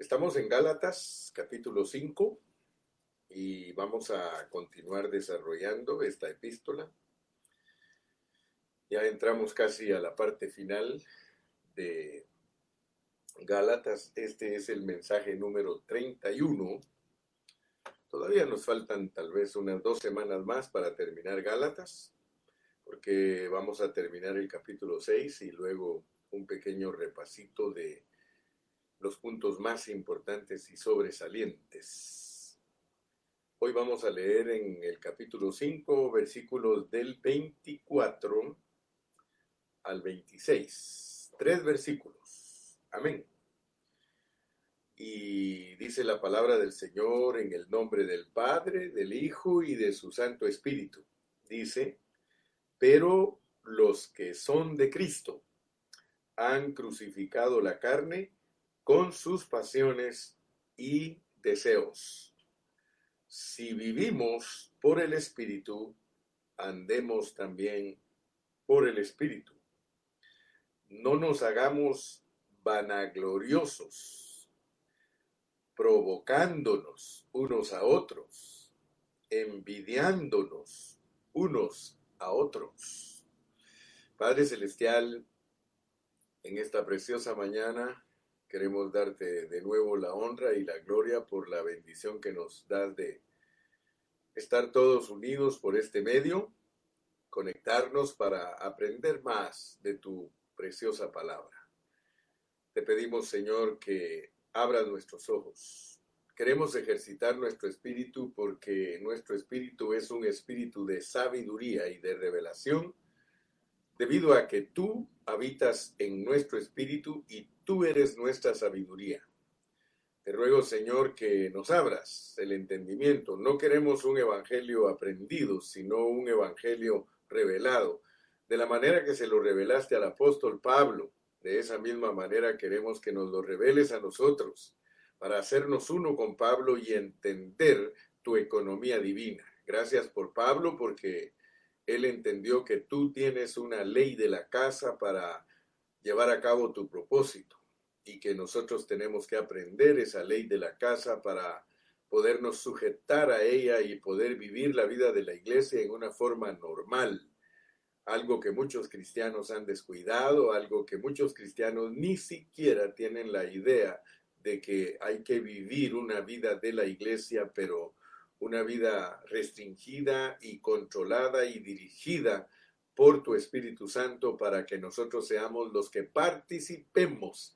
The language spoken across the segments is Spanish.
Estamos en Gálatas capítulo 5 y vamos a continuar desarrollando esta epístola. Ya entramos casi a la parte final de Gálatas. Este es el mensaje número 31. Todavía nos faltan tal vez unas dos semanas más para terminar Gálatas, porque vamos a terminar el capítulo 6 y luego un pequeño repasito de los puntos más importantes y sobresalientes. Hoy vamos a leer en el capítulo 5 versículos del 24 al 26. Tres versículos. Amén. Y dice la palabra del Señor en el nombre del Padre, del Hijo y de su Santo Espíritu. Dice, pero los que son de Cristo han crucificado la carne con sus pasiones y deseos. Si vivimos por el Espíritu, andemos también por el Espíritu. No nos hagamos vanagloriosos, provocándonos unos a otros, envidiándonos unos a otros. Padre Celestial, en esta preciosa mañana Queremos darte de nuevo la honra y la gloria por la bendición que nos das de estar todos unidos por este medio, conectarnos para aprender más de tu preciosa palabra. Te pedimos, Señor, que abras nuestros ojos. Queremos ejercitar nuestro espíritu porque nuestro espíritu es un espíritu de sabiduría y de revelación, debido a que tú habitas en nuestro espíritu y tú eres nuestra sabiduría. Te ruego, Señor, que nos abras el entendimiento. No queremos un evangelio aprendido, sino un evangelio revelado, de la manera que se lo revelaste al apóstol Pablo. De esa misma manera queremos que nos lo reveles a nosotros, para hacernos uno con Pablo y entender tu economía divina. Gracias por Pablo, porque él entendió que tú tienes una ley de la casa para llevar a cabo tu propósito y que nosotros tenemos que aprender esa ley de la casa para podernos sujetar a ella y poder vivir la vida de la iglesia en una forma normal. Algo que muchos cristianos han descuidado, algo que muchos cristianos ni siquiera tienen la idea de que hay que vivir una vida de la iglesia, pero una vida restringida y controlada y dirigida por tu Espíritu Santo para que nosotros seamos los que participemos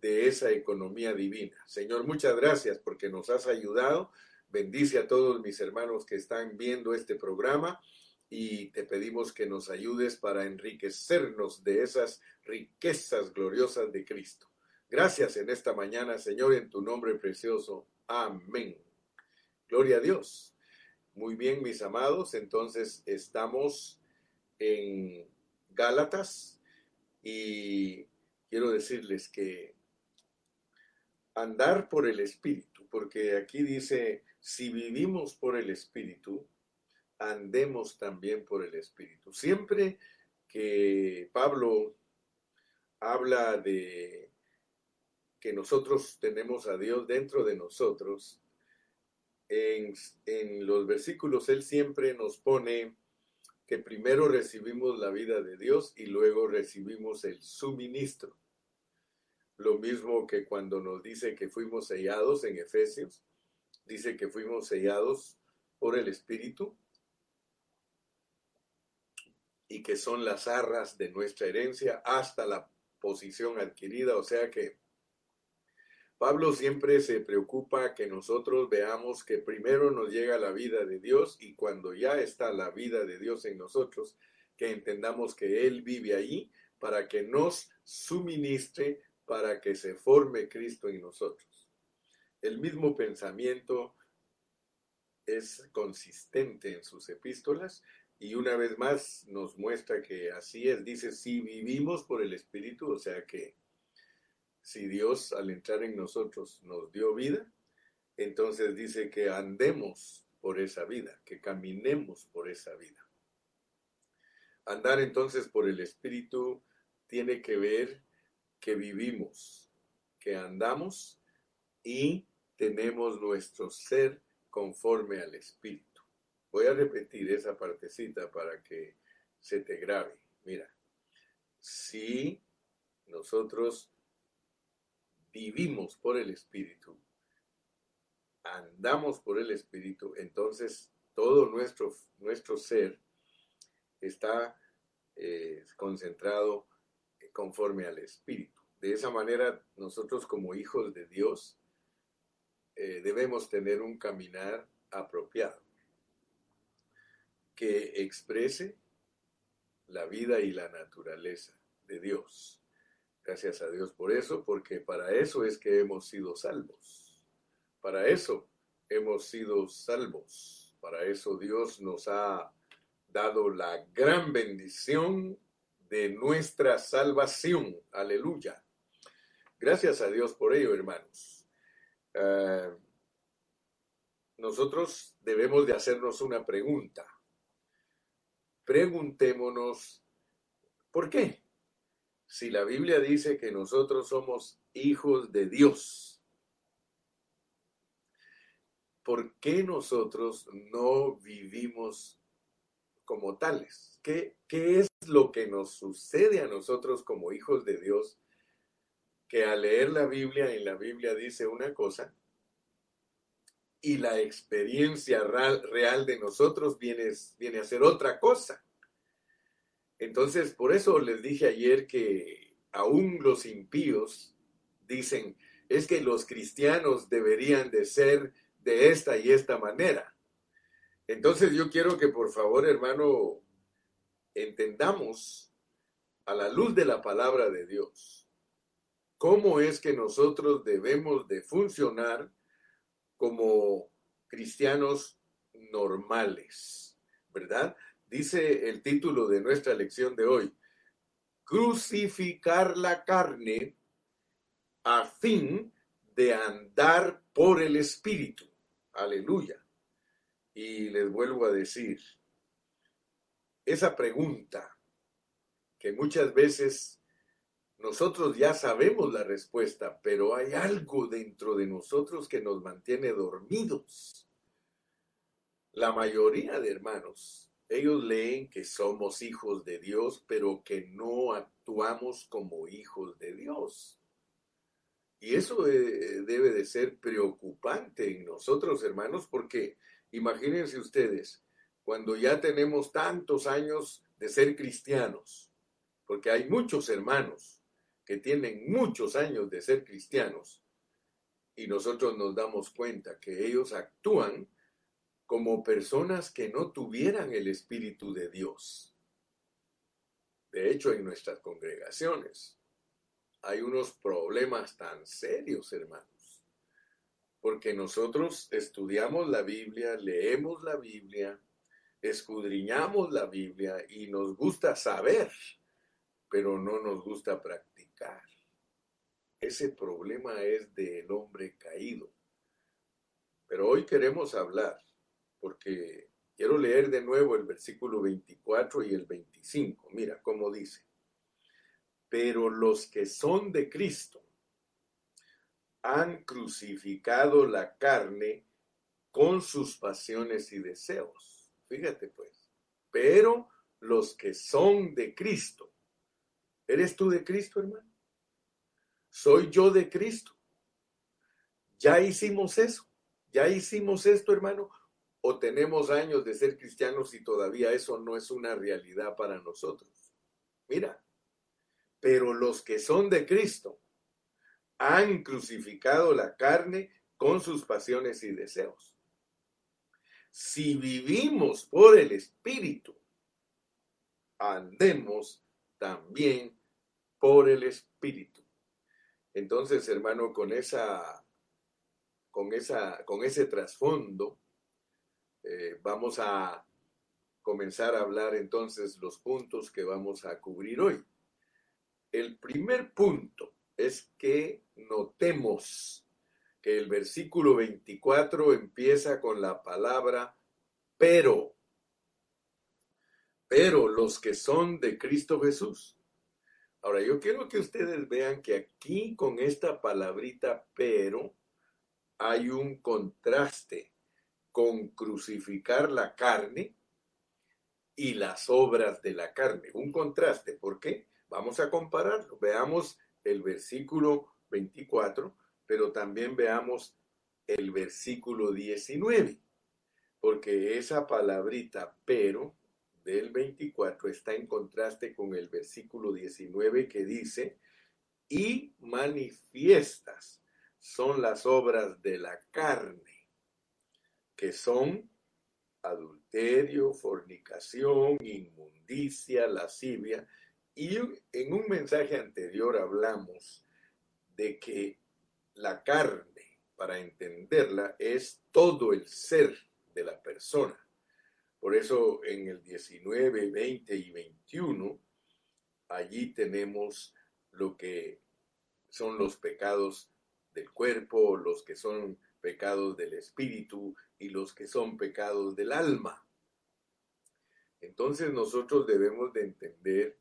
de esa economía divina. Señor, muchas gracias porque nos has ayudado. Bendice a todos mis hermanos que están viendo este programa y te pedimos que nos ayudes para enriquecernos de esas riquezas gloriosas de Cristo. Gracias en esta mañana, Señor, en tu nombre precioso. Amén. Gloria a Dios. Muy bien, mis amados, entonces estamos en Gálatas y quiero decirles que andar por el Espíritu, porque aquí dice, si vivimos por el Espíritu, andemos también por el Espíritu. Siempre que Pablo habla de que nosotros tenemos a Dios dentro de nosotros, en, los versículos él siempre nos pone que primero recibimos la vida de Dios y luego recibimos el suministro. Lo mismo que cuando nos dice que fuimos sellados en Efesios, dice que fuimos sellados por el Espíritu y que son las arras de nuestra herencia hasta la posición adquirida. O sea que Pablo siempre se preocupa que nosotros veamos que primero nos llega la vida de Dios y cuando ya está la vida de Dios en nosotros, que entendamos que Él vive ahí para que nos suministre para que se forme Cristo en nosotros. El mismo pensamiento es consistente en sus epístolas y una vez más nos muestra que así es. Dice, si vivimos por el Espíritu, o sea que si Dios al entrar en nosotros nos dio vida, entonces dice que andemos por esa vida, que caminemos por esa vida. Andar entonces por el Espíritu tiene que ver que vivimos, que andamos y tenemos nuestro ser conforme al Espíritu. Voy a repetir esa partecita para que se te grabe. Mira, si nosotros vivimos por el Espíritu, andamos por el Espíritu, entonces todo nuestro, nuestro ser está eh, concentrado conforme al Espíritu. De esa manera, nosotros como hijos de Dios eh, debemos tener un caminar apropiado que exprese la vida y la naturaleza de Dios. Gracias a Dios por eso, porque para eso es que hemos sido salvos. Para eso hemos sido salvos. Para eso Dios nos ha dado la gran bendición de nuestra salvación. Aleluya. Gracias a Dios por ello, hermanos. Eh, nosotros debemos de hacernos una pregunta. Preguntémonos, ¿por qué? Si la Biblia dice que nosotros somos hijos de Dios, ¿por qué nosotros no vivimos como tales? ¿Qué, ¿Qué, es lo que nos sucede a nosotros como hijos de Dios? Que al leer la Biblia, en la Biblia dice una cosa y la experiencia real, real de nosotros viene, viene a ser otra cosa. Entonces, por eso les dije ayer que aún los impíos dicen, es que los cristianos deberían de ser de esta y esta manera. Entonces yo quiero que por favor, hermano, entendamos a la luz de la palabra de Dios cómo es que nosotros debemos de funcionar como cristianos normales, ¿verdad? Dice el título de nuestra lección de hoy, crucificar la carne a fin de andar por el Espíritu. Aleluya. Y les vuelvo a decir, esa pregunta que muchas veces nosotros ya sabemos la respuesta, pero hay algo dentro de nosotros que nos mantiene dormidos. La mayoría de hermanos ellos leen que somos hijos de Dios, pero que no actuamos como hijos de Dios. Y eso eh, debe de ser preocupante en nosotros, hermanos, porque imagínense ustedes, cuando ya tenemos tantos años de ser cristianos, porque hay muchos hermanos que tienen muchos años de ser cristianos, y nosotros nos damos cuenta que ellos actúan como personas que no tuvieran el Espíritu de Dios. De hecho, en nuestras congregaciones hay unos problemas tan serios, hermanos, porque nosotros estudiamos la Biblia, leemos la Biblia, escudriñamos la Biblia y nos gusta saber, pero no nos gusta practicar. Ese problema es del hombre caído. Pero hoy queremos hablar porque quiero leer de nuevo el versículo 24 y el 25. Mira cómo dice. Pero los que son de Cristo han crucificado la carne con sus pasiones y deseos. Fíjate pues. Pero los que son de Cristo. ¿Eres tú de Cristo, hermano? ¿Soy yo de Cristo? ¿Ya hicimos eso? ¿Ya hicimos esto, hermano? O tenemos años de ser cristianos y todavía eso no es una realidad para nosotros. Mira, pero los que son de Cristo han crucificado la carne con sus pasiones y deseos. Si vivimos por el Espíritu, andemos también por el Espíritu. Entonces, hermano, con esa con esa con ese trasfondo, eh, vamos a comenzar a hablar entonces los puntos que vamos a cubrir hoy. El primer punto es que notemos que el versículo 24 empieza con la palabra pero. Pero los que son de Cristo Jesús. Ahora, yo quiero que ustedes vean que aquí con esta palabrita pero hay un contraste con crucificar la carne y las obras de la carne. Un contraste, ¿por qué? Vamos a compararlo. Veamos el versículo 24, pero también veamos el versículo 19, porque esa palabrita pero del 24 está en contraste con el versículo 19 que dice, y manifiestas son las obras de la carne, que son adulterio, fornicación, inmundicia, lascivia. Y en un mensaje anterior hablamos de que la carne, para entenderla, es todo el ser de la persona. Por eso en el 19, 20 y 21, allí tenemos lo que son los pecados del cuerpo, los que son pecados del espíritu y los que son pecados del alma. Entonces nosotros debemos de entender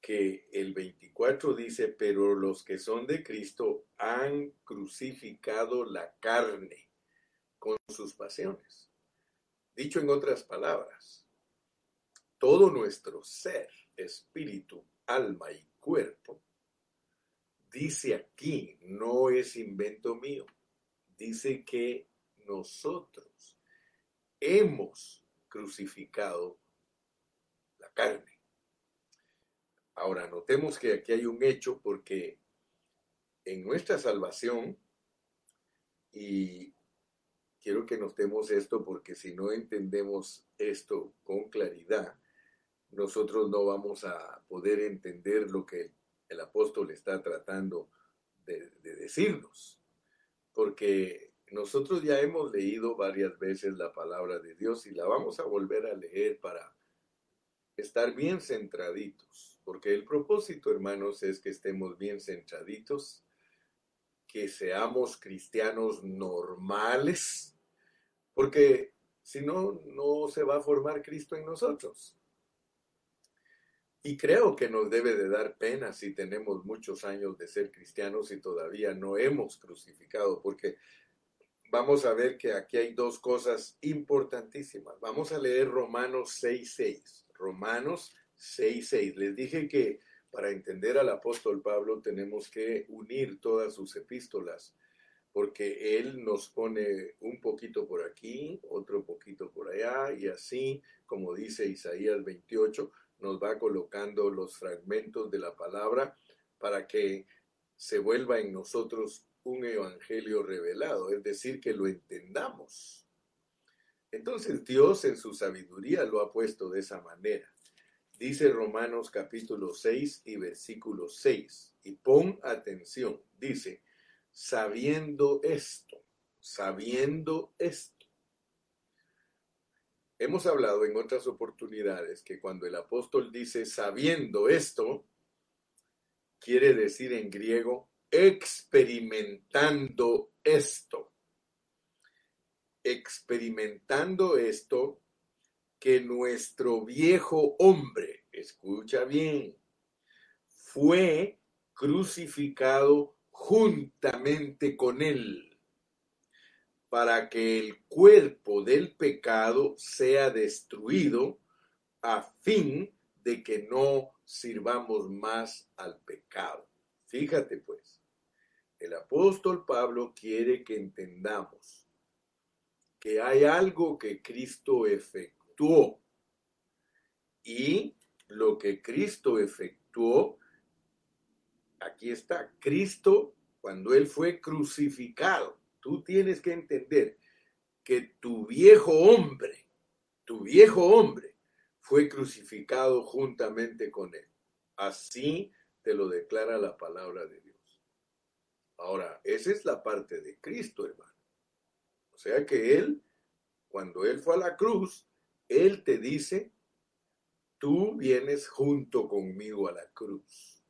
que el 24 dice, pero los que son de Cristo han crucificado la carne con sus pasiones. Dicho en otras palabras, todo nuestro ser, espíritu, alma y cuerpo, dice aquí, no es invento mío, dice que nosotros hemos crucificado la carne. Ahora, notemos que aquí hay un hecho porque en nuestra salvación, y quiero que notemos esto porque si no entendemos esto con claridad, nosotros no vamos a poder entender lo que el apóstol está tratando de, decirnos. Porque nosotros ya hemos leído varias veces la palabra de Dios y la vamos a volver a leer para estar bien centraditos. Porque el propósito, hermanos, es que estemos bien centraditos, que seamos cristianos normales, porque si no, no se va a formar Cristo en nosotros. Y creo que nos debe de dar pena si tenemos muchos años de ser cristianos y todavía no hemos crucificado, porque vamos a ver que aquí hay dos cosas importantísimas. Vamos a leer Romanos 6.6. Romanos 6.6. Les dije que para entender al apóstol Pablo tenemos que unir todas sus epístolas porque Él nos pone un poquito por aquí, otro poquito por allá, y así, como dice Isaías 28, nos va colocando los fragmentos de la palabra para que se vuelva en nosotros un evangelio revelado, es decir, que lo entendamos. Entonces Dios en su sabiduría lo ha puesto de esa manera. Dice Romanos capítulo 6 y versículo 6, y pon atención, dice, sabiendo esto, sabiendo esto. Hemos hablado en otras oportunidades que cuando el apóstol dice sabiendo esto, quiere decir en griego experimentando esto. Experimentando esto que nuestro viejo hombre, escucha bien, fue crucificado juntamente con él, para que el cuerpo del pecado sea destruido a fin de que no sirvamos más al pecado. Fíjate pues, el apóstol Pablo quiere que entendamos que hay algo que Cristo efectuó y lo que Cristo efectuó aquí está, Cristo, cuando Él fue crucificado, tú tienes que entender que tu viejo hombre, tu viejo hombre, fue crucificado juntamente con Él. Así te lo declara la palabra de Dios. Ahora, esa es la parte de Cristo, hermano. O sea que Él, cuando Él fue a la cruz, Él te dice, tú vienes junto conmigo a la cruz.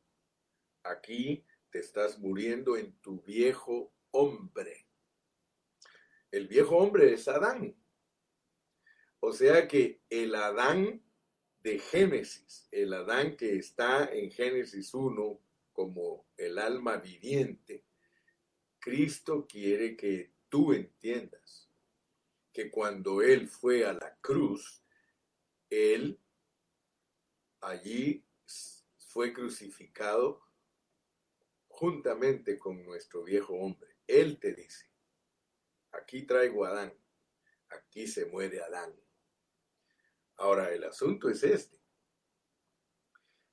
Aquí te estás muriendo en tu viejo hombre. El viejo hombre es Adán. O sea que el Adán de Génesis, el Adán que está en Génesis 1 como el alma viviente, Cristo quiere que tú entiendas que cuando Él fue a la cruz, Él allí fue crucificado juntamente con nuestro viejo hombre. Él te dice, aquí traigo a Adán, aquí se muere Adán. Ahora, el asunto es este,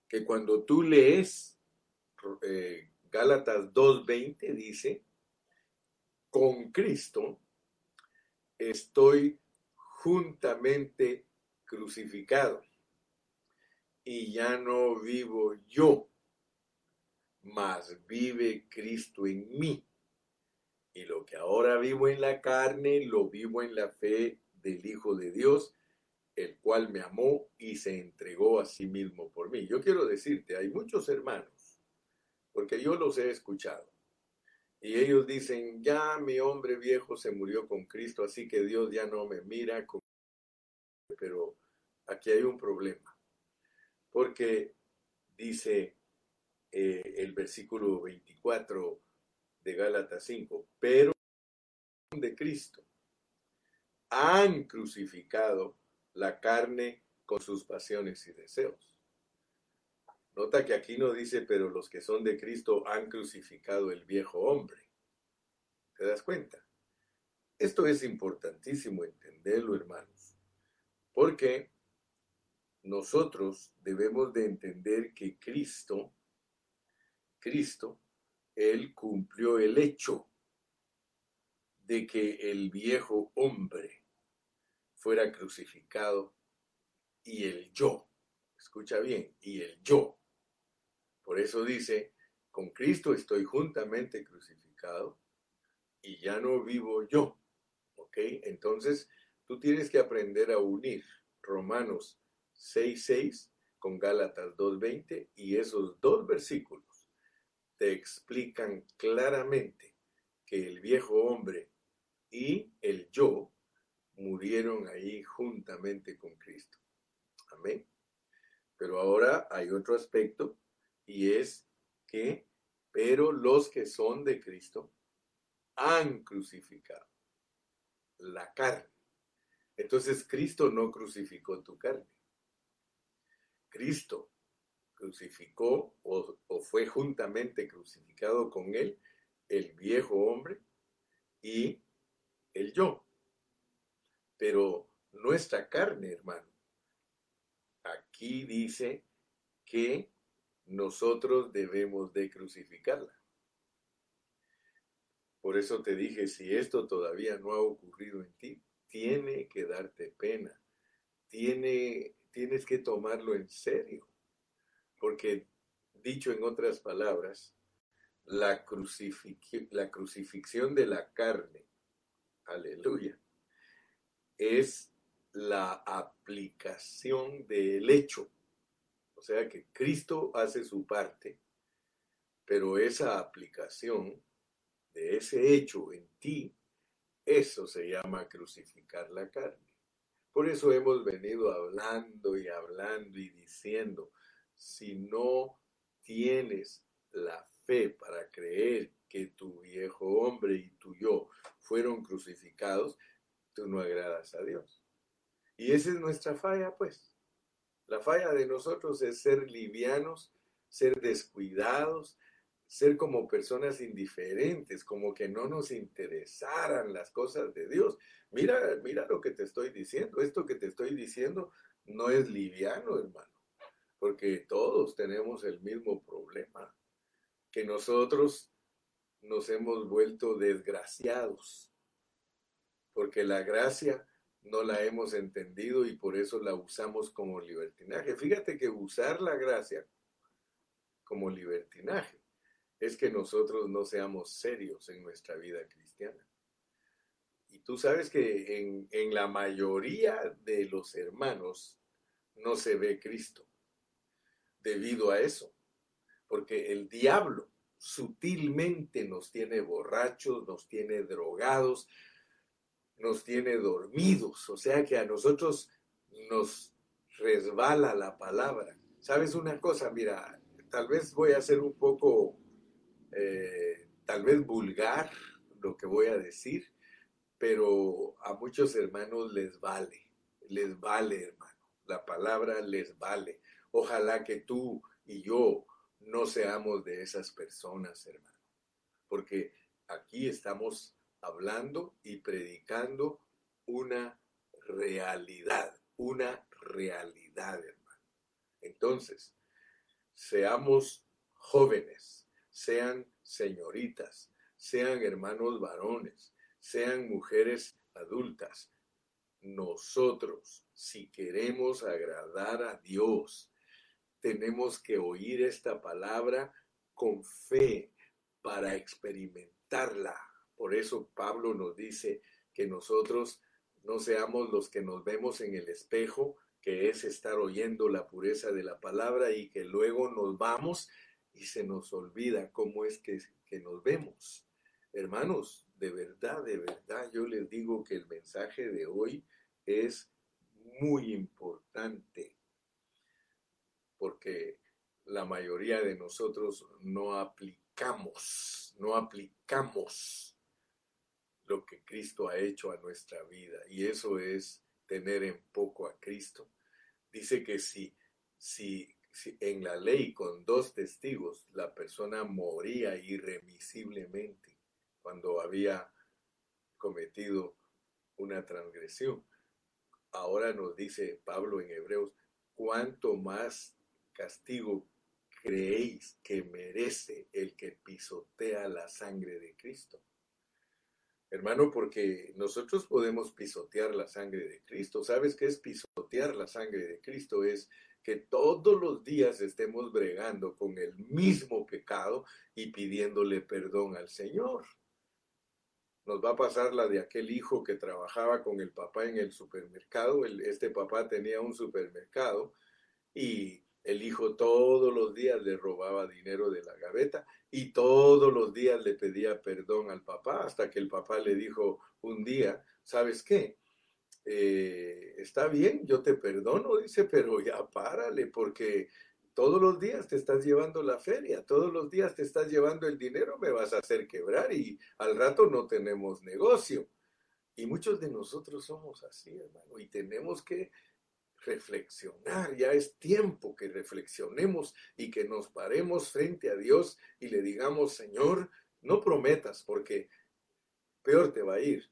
que cuando tú lees eh, Gálatas 2.20, dice, con Cristo estoy juntamente crucificado y ya no vivo yo, mas vive Cristo en mí. Y lo que ahora vivo en la carne, lo vivo en la fe del Hijo de Dios, el cual me amó y se entregó a sí mismo por mí. Yo quiero decirte, hay muchos hermanos, porque yo los he escuchado, y ellos dicen, ya mi hombre viejo se murió con Cristo, así que Dios ya no me mira, pero aquí hay un problema, porque dice eh, el versículo 24 de Gálatas 5, pero de Cristo han crucificado la carne con sus pasiones y deseos. Nota que aquí no dice, pero los que son de Cristo han crucificado el viejo hombre. ¿Te das cuenta? Esto es importantísimo entenderlo, hermanos, porque nosotros debemos de entender que Cristo, Cristo, Él cumplió el hecho de que el viejo hombre fuera crucificado y el yo, escucha bien, y el yo por eso dice, con Cristo estoy juntamente crucificado y ya no vivo yo. ¿Ok? Entonces, tú tienes que aprender a unir Romanos 6.6 con Gálatas 2.20 y esos dos versículos te explican claramente que el viejo hombre y el yo murieron ahí juntamente con Cristo. Amén. Pero ahora hay otro aspecto y es que, pero los que son de Cristo han crucificado la carne. Entonces Cristo no crucificó tu carne. Cristo crucificó o, fue juntamente crucificado con él el viejo hombre y el yo. Pero nuestra carne, hermano, aquí dice que nosotros debemos de crucificarla. Por eso te dije, si esto todavía no ha ocurrido en ti, tiene que darte pena, tiene, tienes que tomarlo en serio, porque dicho en otras palabras, la, la crucifixión de la carne, aleluya, es la aplicación del hecho o sea que Cristo hace su parte, pero esa aplicación de ese hecho en ti, eso se llama crucificar la carne. Por eso hemos venido hablando y hablando y diciendo, si no tienes la fe para creer que tu viejo hombre y tu yo fueron crucificados, tú no agradas a Dios. Y esa es nuestra falla, pues. La falla de nosotros es ser livianos, ser descuidados, ser como personas indiferentes, como que no nos interesaran las cosas de Dios. Mira, mira lo que te estoy diciendo. Esto que te estoy diciendo no es liviano, hermano, porque todos tenemos el mismo problema, que nosotros nos hemos vuelto desgraciados, porque la gracia no la hemos entendido y por eso la usamos como libertinaje. Fíjate que usar la gracia como libertinaje es que nosotros no seamos serios en nuestra vida cristiana. Y tú sabes que en, en la mayoría de los hermanos no se ve Cristo debido a eso, porque el diablo sutilmente nos tiene borrachos, nos tiene drogados, nos tiene dormidos, o sea que a nosotros nos resbala la palabra. ¿Sabes una cosa? Mira, tal vez voy a ser un poco, eh, tal vez vulgar lo que voy a decir, pero a muchos hermanos les vale, les vale, hermano. La palabra les vale. Ojalá que tú y yo no seamos de esas personas, hermano, porque aquí estamos hablando y predicando una realidad, una realidad, hermano. Entonces, seamos jóvenes, sean señoritas, sean hermanos varones, sean mujeres adultas. Nosotros, si queremos agradar a Dios, tenemos que oír esta palabra con fe para experimentarla. Por eso Pablo nos dice que nosotros no seamos los que nos vemos en el espejo, que es estar oyendo la pureza de la palabra y que luego nos vamos y se nos olvida cómo es que, nos vemos. Hermanos, de verdad, de verdad, yo les digo que el mensaje de hoy es muy importante porque la mayoría de nosotros no aplicamos, no aplicamos lo que Cristo ha hecho a nuestra vida y eso es tener en poco a Cristo. Dice que si, si, si en la ley con dos testigos la persona moría irremisiblemente, cuando había cometido una transgresión. Ahora nos dice Pablo en Hebreos, ¿cuánto más castigo creéis que merece el que pisotea la sangre de Cristo? Hermano, porque nosotros podemos pisotear la sangre de Cristo. ¿Sabes qué es pisotear la sangre de Cristo? Es que todos los días estemos bregando con el mismo pecado y pidiéndole perdón al Señor nos va a pasar la de aquel hijo que trabajaba con el papá en el supermercado. este papá tenía un supermercado y el hijo todos los días le robaba dinero de la gaveta y todos los días le pedía perdón al papá hasta que el papá le dijo un día, ¿sabes qué? Eh, está bien, yo te perdono, dice, pero ya párale porque todos los días te estás llevando la feria, todos los días te estás llevando el dinero, me vas a hacer quebrar y al rato no tenemos negocio. Y muchos de nosotros somos así, hermano, y tenemos que reflexionar, ya es tiempo que reflexionemos y que nos paremos frente a Dios y le digamos, Señor, no prometas porque peor te va a ir.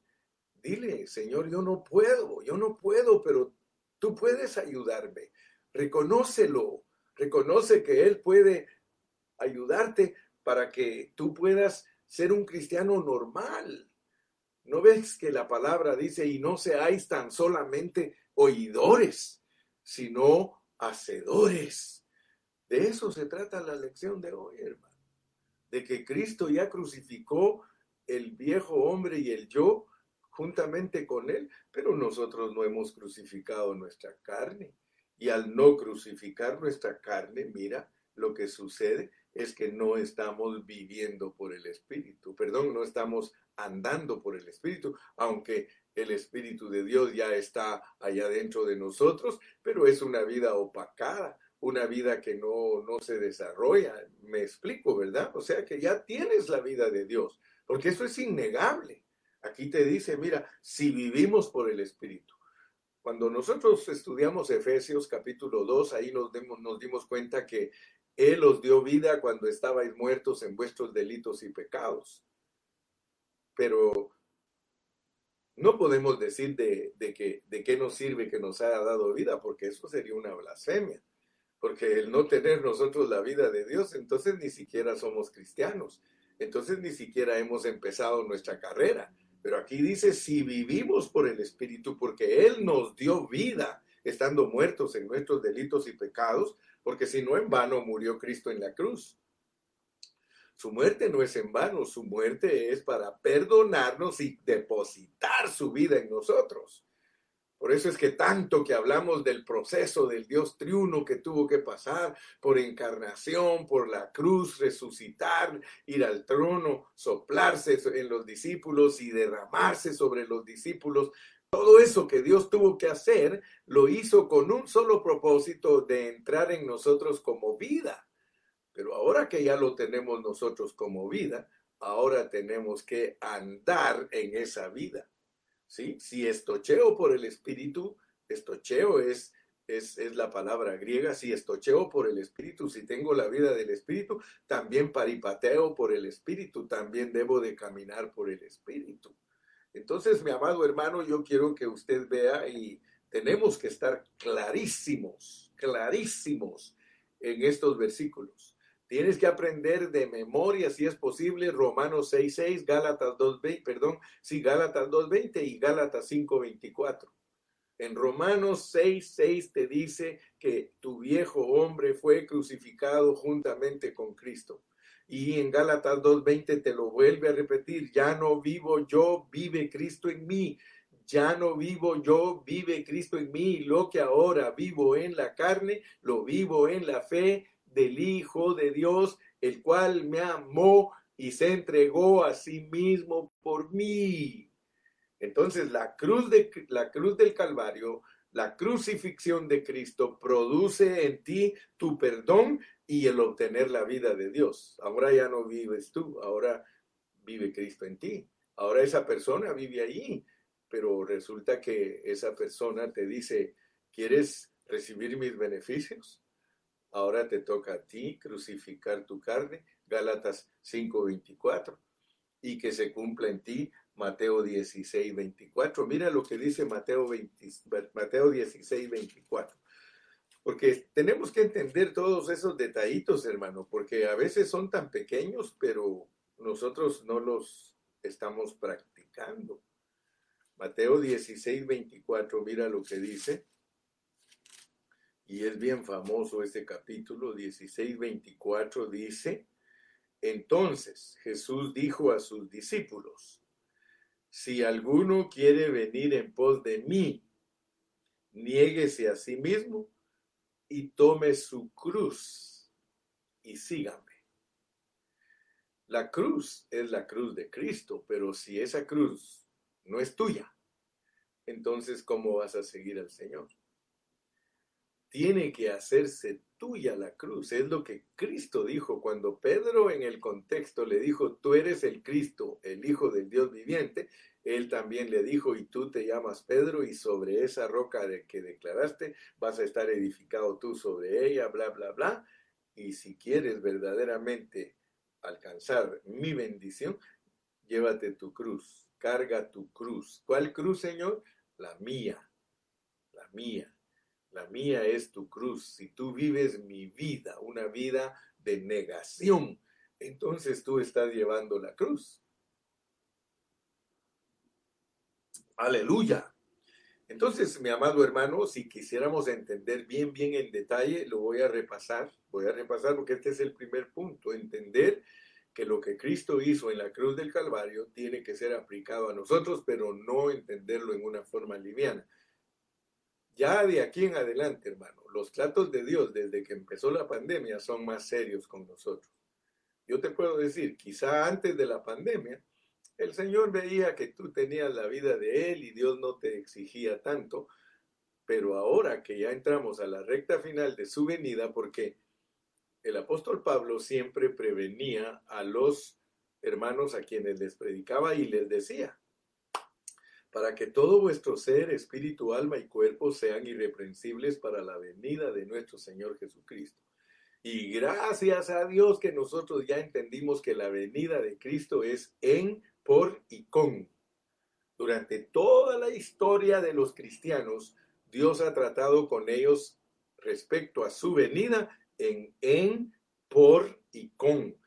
Dile, Señor, yo no puedo, yo no puedo, pero tú puedes ayudarme. Reconócelo, Reconoce que Él puede ayudarte para que tú puedas ser un cristiano normal. ¿No ves que la palabra dice, y no seáis tan solamente oidores, sino hacedores? De eso se trata la lección de hoy, hermano. De que Cristo ya crucificó el viejo hombre y el yo juntamente con él, pero nosotros no hemos crucificado nuestra carne. Y al no crucificar nuestra carne, mira, lo que sucede es que no estamos viviendo por el Espíritu, perdón, no estamos andando por el Espíritu, aunque el Espíritu de Dios ya está allá dentro de nosotros, pero es una vida opacada, una vida que no, no se desarrolla. Me explico, ¿verdad? O sea que ya tienes la vida de Dios, porque eso es innegable. Aquí te dice, mira, si vivimos por el Espíritu. Cuando nosotros estudiamos Efesios capítulo 2, ahí nos, nos dimos cuenta que Él os dio vida cuando estabais muertos en vuestros delitos y pecados. Pero no podemos decir de, que, qué nos sirve que nos haya dado vida, porque eso sería una blasfemia. Porque el no tener nosotros la vida de Dios, entonces ni siquiera somos cristianos. Entonces ni siquiera hemos empezado nuestra carrera. Pero aquí dice, si vivimos por el Espíritu, porque Él nos dio vida, estando muertos en nuestros delitos y pecados, porque si no en vano murió Cristo en la cruz. Su muerte no es en vano, su muerte es para perdonarnos y depositar su vida en nosotros. Por eso es que tanto que hablamos del proceso del Dios triuno que tuvo que pasar por encarnación, por la cruz, resucitar, ir al trono, soplarse en los discípulos y derramarse sobre los discípulos. Todo eso que Dios tuvo que hacer, lo hizo con un solo propósito de entrar en nosotros como vida. Pero ahora que ya lo tenemos nosotros como vida, ahora tenemos que andar en esa vida. ¿sí? Si estocheo por el Espíritu, estocheo es, es, es, la palabra griega, si estocheo por el Espíritu, si tengo la vida del Espíritu, también paripateo por el Espíritu, también debo de caminar por el Espíritu. Entonces, mi amado hermano, yo quiero que usted vea y tenemos que estar clarísimos, clarísimos en estos versículos. Tienes que aprender de memoria, si es posible, Romanos 6.6, Gálatas 2.20, perdón, sí, Gálatas 2.20 y Gálatas 5.24. En Romanos 6.6 te dice que tu viejo hombre fue crucificado juntamente con Cristo. Y en Gálatas 2.20 te lo vuelve a repetir, ya no vivo yo, vive Cristo en mí. Ya no vivo yo, vive Cristo en mí. Lo que ahora vivo en la carne, lo vivo en la fe del Hijo de Dios, el cual me amó y se entregó a sí mismo por mí. Entonces, la cruz, de, la cruz del Calvario, la crucifixión de Cristo produce en ti tu perdón y el obtener la vida de Dios. Ahora ya no vives tú, ahora vive Cristo en ti. Ahora esa persona vive allí, pero resulta que esa persona te dice, ¿quieres recibir mis beneficios? Ahora te toca a ti crucificar tu carne, Gálatas 5:24, y que se cumpla en ti Mateo 16, 24. Mira lo que dice Mateo, 20, Mateo 16, 24. Porque tenemos que entender todos esos detallitos, hermano, porque a veces son tan pequeños, pero nosotros no los estamos practicando. Mateo 16, 24, mira lo que dice y es bien famoso este capítulo 16, 24, dice, entonces Jesús dijo a sus discípulos, si alguno quiere venir en pos de mí, niéguese a sí mismo y tome su cruz y sígame. La cruz es la cruz de Cristo, pero si esa cruz no es tuya, entonces ¿cómo vas a seguir al Señor? Tiene que hacerse tuya la cruz. Es lo que Cristo dijo cuando Pedro en el contexto le dijo, tú eres el Cristo, el Hijo del Dios viviente. Él también le dijo, y tú te llamas Pedro, y sobre esa roca de que declaraste vas a estar edificado tú sobre ella, bla, bla, bla. Y si quieres verdaderamente alcanzar mi bendición, llévate tu cruz, carga tu cruz. ¿Cuál cruz, Señor? La mía, la mía la mía es tu cruz. Si tú vives mi vida, una vida de negación, entonces tú estás llevando la cruz. Aleluya. Entonces, mi amado hermano, si quisiéramos entender bien, bien en detalle, lo voy a repasar. Voy a repasar porque este es el primer punto, entender que lo que Cristo hizo en la cruz del Calvario tiene que ser aplicado a nosotros, pero no entenderlo en una forma liviana. Ya de aquí en adelante, hermano, los tratos de Dios desde que empezó la pandemia son más serios con nosotros. Yo te puedo decir, quizá antes de la pandemia, el Señor veía que tú tenías la vida de Él y Dios no te exigía tanto, pero ahora que ya entramos a la recta final de su venida, porque el apóstol Pablo siempre prevenía a los hermanos a quienes les predicaba y les decía, para que todo vuestro ser, espíritu, alma y cuerpo sean irreprensibles para la venida de nuestro Señor Jesucristo. Y gracias a Dios que nosotros ya entendimos que la venida de Cristo es en, por y con. Durante toda la historia de los cristianos, Dios ha tratado con ellos respecto a su venida en, en, por y con.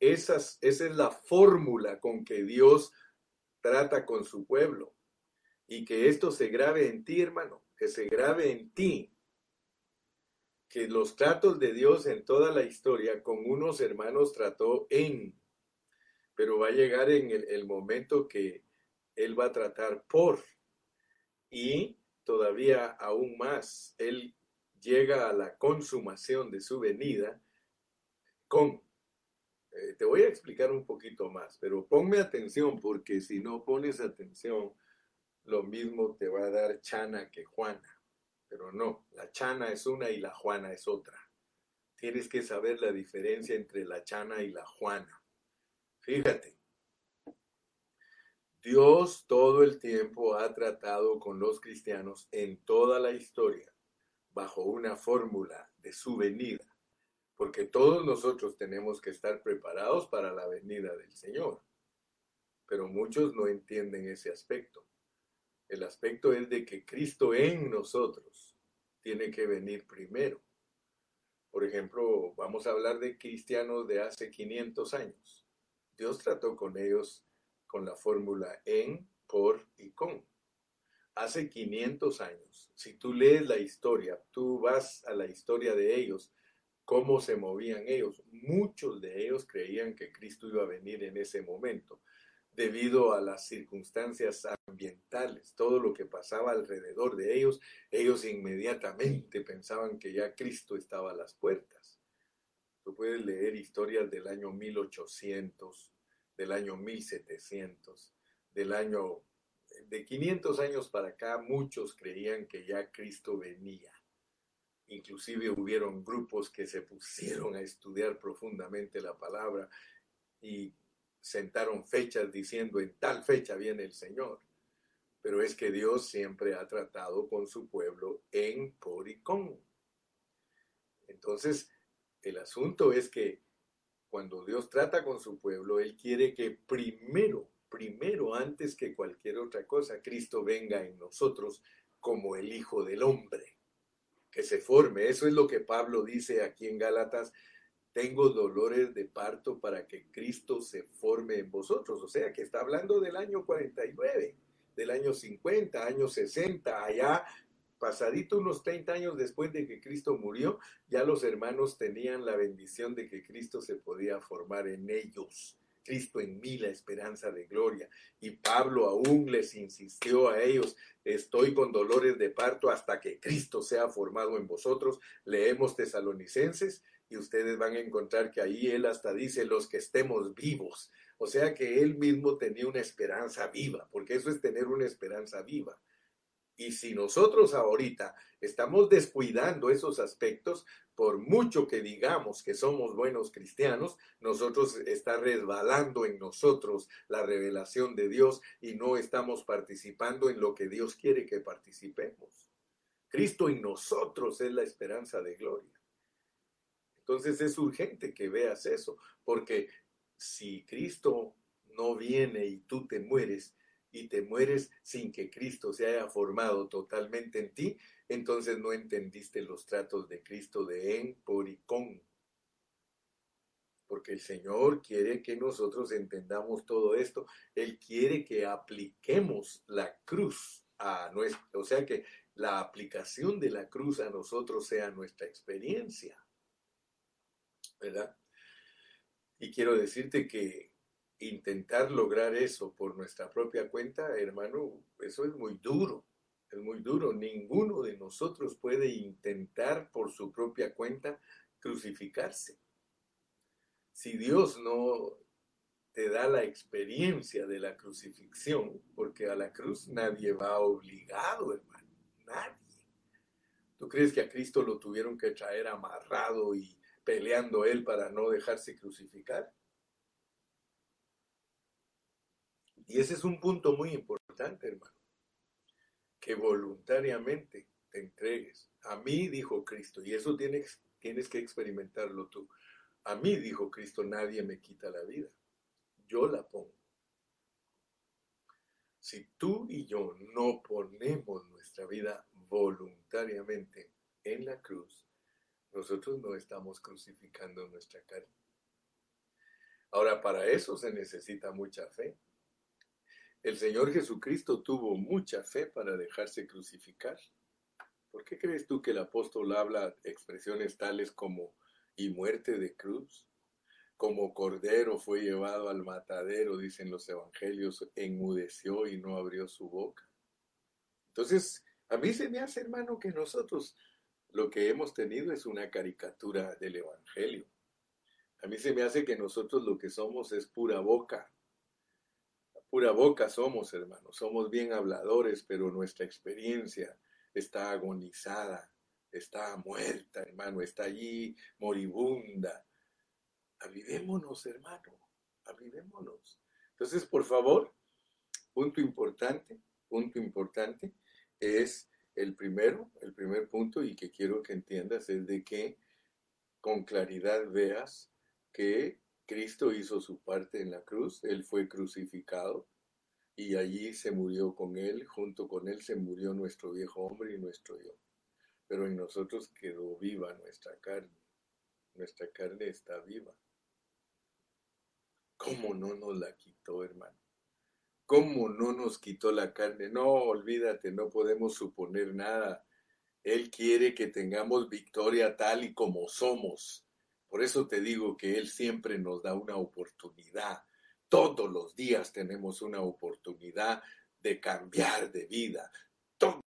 Esas, esa es la fórmula con que Dios trata con su pueblo y que esto se grabe en ti, hermano, que se grabe en ti. Que los tratos de Dios en toda la historia con unos hermanos trató en, pero va a llegar en el, momento que Él va a tratar por. Y todavía aún más, Él llega a la consumación de su venida con. Eh, te voy a explicar un poquito más, pero ponme atención porque si no pones atención, lo mismo te va a dar Chana que Juana. Pero no, la Chana es una y la Juana es otra. Tienes que saber la diferencia entre la Chana y la Juana. Fíjate, Dios todo el tiempo ha tratado con los cristianos en toda la historia bajo una fórmula de su venida, porque todos nosotros tenemos que estar preparados para la venida del Señor. Pero muchos no entienden ese aspecto. El aspecto es de que Cristo en nosotros tiene que venir primero. Por ejemplo, vamos a hablar de cristianos de hace 500 años. Dios trató con ellos con la fórmula en, por y con. Hace 500 años, si tú lees la historia, tú vas a la historia de ellos, cómo se movían ellos. Muchos de ellos creían que Cristo iba a venir en ese momento, debido a las circunstancias ambientales, todo lo que pasaba alrededor de ellos, ellos inmediatamente pensaban que ya Cristo estaba a las puertas. Tú puedes leer historias del año 1800, del año 1700, del año de 500 años para acá, muchos creían que ya Cristo venía. Inclusive hubieron grupos que se pusieron a estudiar profundamente la palabra y sentaron fechas diciendo en tal fecha viene el Señor. Pero es que Dios siempre ha tratado con su pueblo en con. Entonces, el asunto es que cuando Dios trata con su pueblo, Él quiere que primero, primero, antes que cualquier otra cosa, Cristo venga en nosotros como el Hijo del Hombre, que se forme. Eso es lo que Pablo dice aquí en Gálatas. Tengo dolores de parto para que Cristo se forme en vosotros. O sea que está hablando del año 49, del año 50, año 60, allá pasadito unos 30 años después de que Cristo murió, ya los hermanos tenían la bendición de que Cristo se podía formar en ellos. Cristo en mí, la esperanza de gloria. Y Pablo aún les insistió a ellos, estoy con dolores de parto hasta que Cristo sea formado en vosotros. Leemos tesalonicenses y ustedes van a encontrar que ahí él hasta dice los que estemos vivos. O sea que él mismo tenía una esperanza viva, porque eso es tener una esperanza viva. Y si nosotros ahorita estamos descuidando esos aspectos, por mucho que digamos que somos buenos cristianos, nosotros está resbalando en nosotros la revelación de Dios y no estamos participando en lo que Dios quiere que participemos. Cristo en nosotros es la esperanza de gloria. Entonces es urgente que veas eso, porque si Cristo no viene y tú te mueres, y te mueres sin que Cristo se haya formado totalmente en ti, entonces no entendiste los tratos de Cristo de en, por y con. Porque el Señor quiere que nosotros entendamos todo esto. Él quiere que apliquemos la cruz a nuestra, o sea que la aplicación de la cruz a nosotros sea nuestra experiencia. ¿Verdad? Y quiero decirte que intentar lograr eso por nuestra propia cuenta, hermano, eso es muy duro, es muy duro. Ninguno de nosotros puede intentar por su propia cuenta crucificarse. Si Dios no te da la experiencia de la crucifixión, porque a la cruz nadie va obligado, hermano, nadie. ¿Tú crees que a Cristo lo tuvieron que traer amarrado y peleando él para no dejarse crucificar? Y ese es un punto muy importante, hermano, que voluntariamente te entregues. A mí, dijo Cristo, y eso tienes, tienes que experimentarlo tú. A mí, dijo Cristo, nadie me quita la vida. Yo la pongo. Si tú y yo no ponemos nuestra vida voluntariamente en la cruz, nosotros no estamos crucificando nuestra carne. Ahora, para eso se necesita mucha fe. El Señor Jesucristo tuvo mucha fe para dejarse crucificar. ¿Por qué crees tú que el apóstol habla expresiones tales como y muerte de cruz? Como cordero fue llevado al matadero, dicen los evangelios, enmudeció y no abrió su boca. Entonces, a mí se me hace, hermano, que nosotros lo que hemos tenido es una caricatura del evangelio. A mí se me hace que nosotros lo que somos es pura boca, Pura boca somos, hermanos, somos bien habladores, pero nuestra experiencia está agonizada, está muerta, hermano, está allí moribunda. Avivémonos, hermano, avivémonos. Entonces, por favor, punto importante, punto importante es el primero, el primer punto y que quiero que entiendas es de que con claridad veas que Cristo hizo su parte en la cruz, Él fue crucificado y allí se murió con Él, junto con Él se murió nuestro viejo hombre y nuestro yo. Pero en nosotros quedó viva nuestra carne, nuestra carne está viva. ¿Cómo no nos la quitó, hermano? ¿Cómo no nos quitó la carne? No, olvídate, no podemos suponer nada. Él quiere que tengamos victoria tal y como somos. Por eso te digo que Él siempre nos da una oportunidad. Todos los días tenemos una oportunidad de cambiar de vida. Todos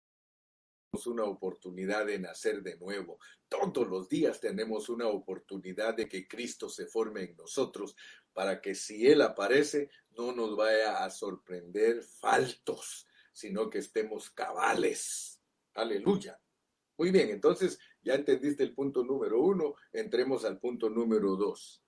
una oportunidad de nacer de nuevo. Todos los días tenemos una oportunidad de que Cristo se forme en nosotros para que si Él aparece no nos vaya a sorprender faltos, sino que estemos cabales. Aleluya. Muy bien, entonces ya entendiste el punto número uno, entremos al punto número dos.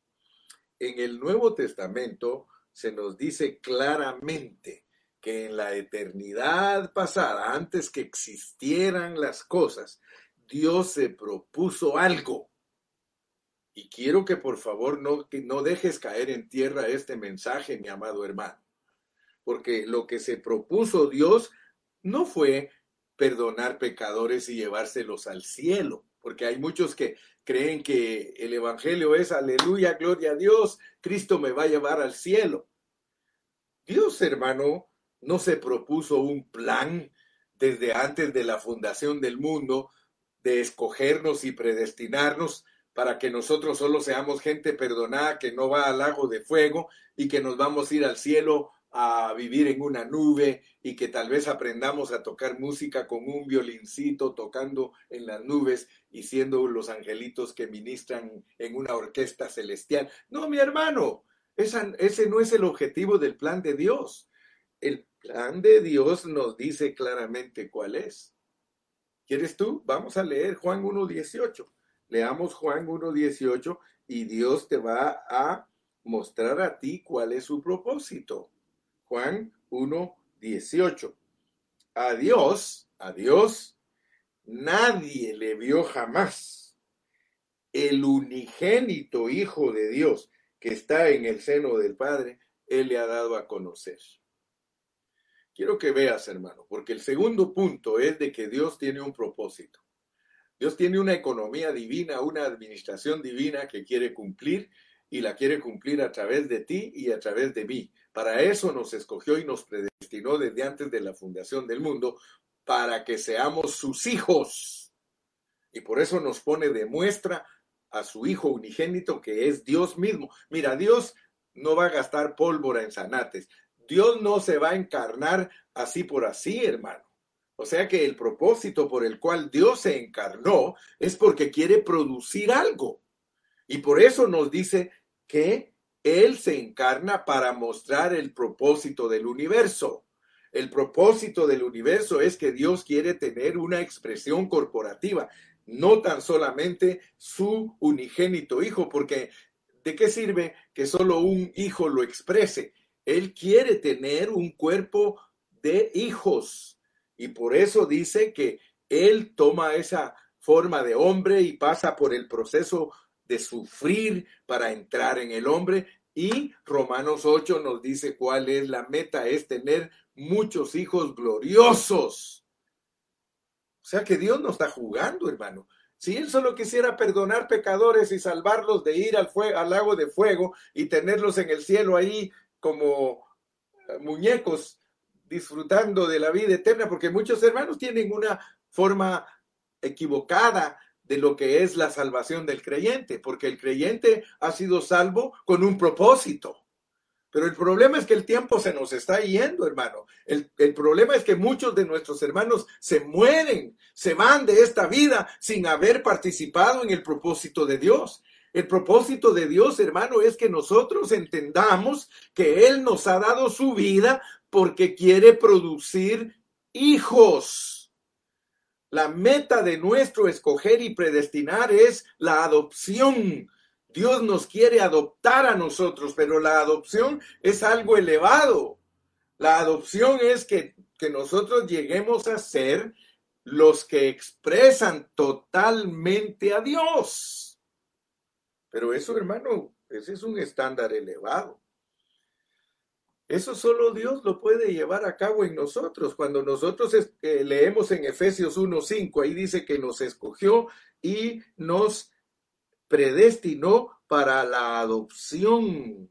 En el Nuevo Testamento se nos dice claramente que en la eternidad pasada, antes que existieran las cosas, Dios se propuso algo. Y quiero que por favor no, que no dejes caer en tierra este mensaje, mi amado hermano. Porque lo que se propuso Dios no fue perdonar pecadores y llevárselos al cielo, porque hay muchos que creen que el Evangelio es aleluya, gloria a Dios, Cristo me va a llevar al cielo. Dios, hermano, no se propuso un plan desde antes de la fundación del mundo de escogernos y predestinarnos para que nosotros solo seamos gente perdonada que no va al lago de fuego y que nos vamos a ir al cielo a vivir en una nube y que tal vez aprendamos a tocar música con un violincito tocando en las nubes y siendo los angelitos que ministran en una orquesta celestial. No, mi hermano, ese no es el objetivo del plan de Dios. El plan de Dios nos dice claramente cuál es. ¿Quieres tú? Vamos a leer Juan 1.18. Leamos Juan 1.18 y Dios te va a mostrar a ti cuál es su propósito. Juan 1, 18. A Dios, a Dios, nadie le vio jamás. El unigénito Hijo de Dios que está en el seno del Padre, Él le ha dado a conocer. Quiero que veas, hermano, porque el segundo punto es de que Dios tiene un propósito. Dios tiene una economía divina, una administración divina que quiere cumplir y la quiere cumplir a través de ti y a través de mí. Para eso nos escogió y nos predestinó desde antes de la fundación del mundo, para que seamos sus hijos. Y por eso nos pone de muestra a su Hijo unigénito, que es Dios mismo. Mira, Dios no va a gastar pólvora en zanates. Dios no se va a encarnar así por así, hermano. O sea que el propósito por el cual Dios se encarnó es porque quiere producir algo. Y por eso nos dice que Él se encarna para mostrar el propósito del universo. El propósito del universo es que Dios quiere tener una expresión corporativa, no tan solamente su unigénito hijo, porque ¿de qué sirve que solo un hijo lo exprese? Él quiere tener un cuerpo de hijos y por eso dice que Él toma esa forma de hombre y pasa por el proceso de sufrir para entrar en el hombre. Y Romanos 8 nos dice cuál es la meta, es tener muchos hijos gloriosos. O sea que Dios no está jugando, hermano. Si Él solo quisiera perdonar pecadores y salvarlos de ir al, al lago de fuego y tenerlos en el cielo ahí como eh, muñecos disfrutando de la vida eterna, porque muchos hermanos tienen una forma equivocada de lo que es la salvación del creyente, porque el creyente ha sido salvo con un propósito. Pero el problema es que el tiempo se nos está yendo, hermano. El, el, problema es que muchos de nuestros hermanos se mueren, se van de esta vida sin haber participado en el propósito de Dios. El propósito de Dios, hermano, es que nosotros entendamos que Él nos ha dado su vida porque quiere producir hijos. La meta de nuestro escoger y predestinar es la adopción. Dios nos quiere adoptar a nosotros, pero la adopción es algo elevado. La adopción es que, que nosotros lleguemos a ser los que expresan totalmente a Dios. Pero eso, hermano, ese es un estándar elevado. Eso solo Dios lo puede llevar a cabo en nosotros. Cuando nosotros eh, leemos en Efesios 1.5, ahí dice que nos escogió y nos predestinó para la adopción.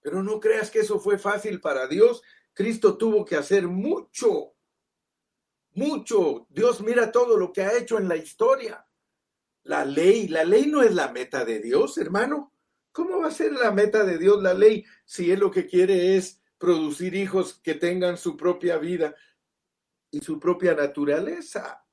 Pero no creas que eso fue fácil para Dios. Cristo tuvo que hacer mucho, mucho. Dios mira todo lo que ha hecho en la historia. La ley, la ley no es la meta de Dios, hermano. ¿Cómo va a ser la meta de Dios la ley si Él lo que quiere es producir hijos que tengan su propia vida y su propia naturaleza?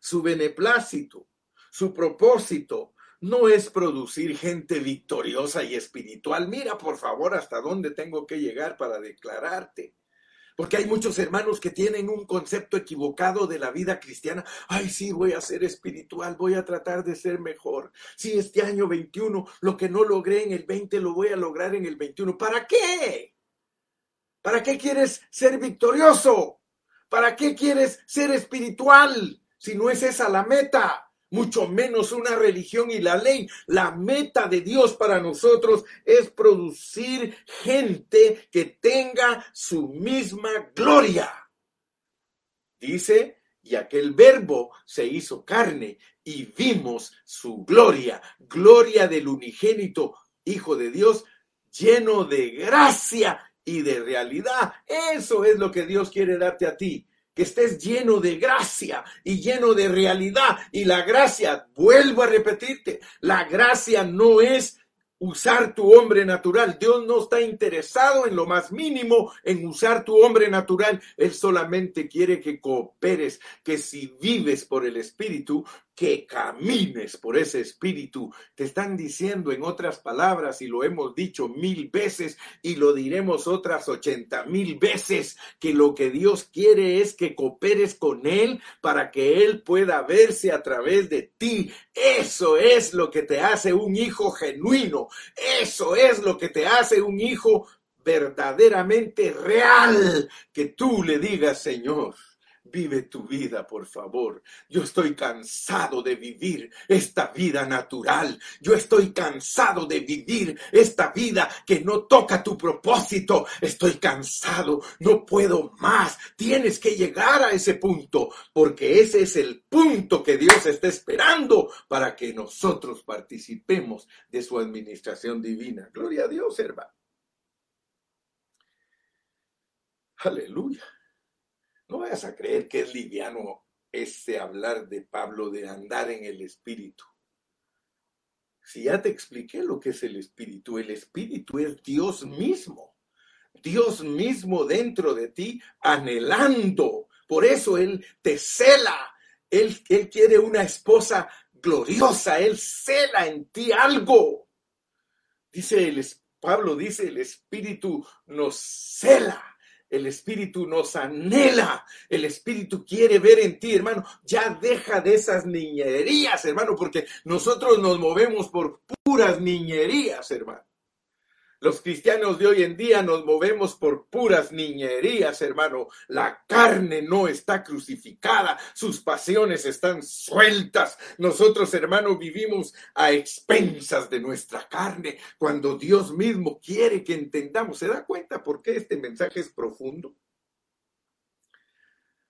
Su beneplácito, su propósito no es producir gente victoriosa y espiritual. Mira, por favor, hasta dónde tengo que llegar para declararte. Porque hay muchos hermanos que tienen un concepto equivocado de la vida cristiana. Ay, sí, voy a ser espiritual, voy a tratar de ser mejor. Si este año 21, lo que no logré en el 20, lo voy a lograr en el 21. ¿Para qué? ¿Para qué quieres ser victorioso? ¿Para qué quieres ser espiritual si no es esa la meta? Mucho menos una religión y la ley. La meta de Dios para nosotros es producir gente que tenga su misma gloria. Dice, y aquel verbo se hizo carne y vimos su gloria, gloria del unigénito Hijo de Dios, lleno de gracia y de realidad. Eso es lo que Dios quiere darte a ti que estés lleno de gracia y lleno de realidad. Y la gracia, vuelvo a repetirte, la gracia no es usar tu hombre natural. Dios no está interesado en lo más mínimo en usar tu hombre natural. Él solamente quiere que cooperes, que si vives por el Espíritu, que camines por ese espíritu. Te están diciendo en otras palabras, y lo hemos dicho mil veces y lo diremos otras ochenta mil veces, que lo que Dios quiere es que cooperes con Él para que Él pueda verse a través de ti. Eso es lo que te hace un hijo genuino. Eso es lo que te hace un hijo verdaderamente real. Que tú le digas, Señor Vive tu vida, por favor. Yo estoy cansado de vivir esta vida natural. Yo estoy cansado de vivir esta vida que no toca tu propósito. Estoy cansado. No puedo más. Tienes que llegar a ese punto porque ese es el punto que Dios está esperando para que nosotros participemos de su administración divina. Gloria a Dios, hermano. Aleluya. No vayas a creer que es liviano ese hablar de Pablo de andar en el Espíritu. Si ya te expliqué lo que es el Espíritu, el Espíritu es Dios mismo. Dios mismo dentro de ti, anhelando. Por eso Él te cela. Él, él quiere una esposa gloriosa. Él cela en ti algo. Dice el, Pablo dice, el Espíritu nos cela el Espíritu nos anhela. El Espíritu quiere ver en ti, hermano. Ya deja de esas niñerías, hermano, porque nosotros nos movemos por puras niñerías, hermano. Los cristianos de hoy en día nos movemos por puras niñerías, hermano. La carne no está crucificada, sus pasiones están sueltas. Nosotros, hermano, vivimos a expensas de nuestra carne cuando Dios mismo quiere que entendamos. ¿Se da cuenta por qué este mensaje es profundo?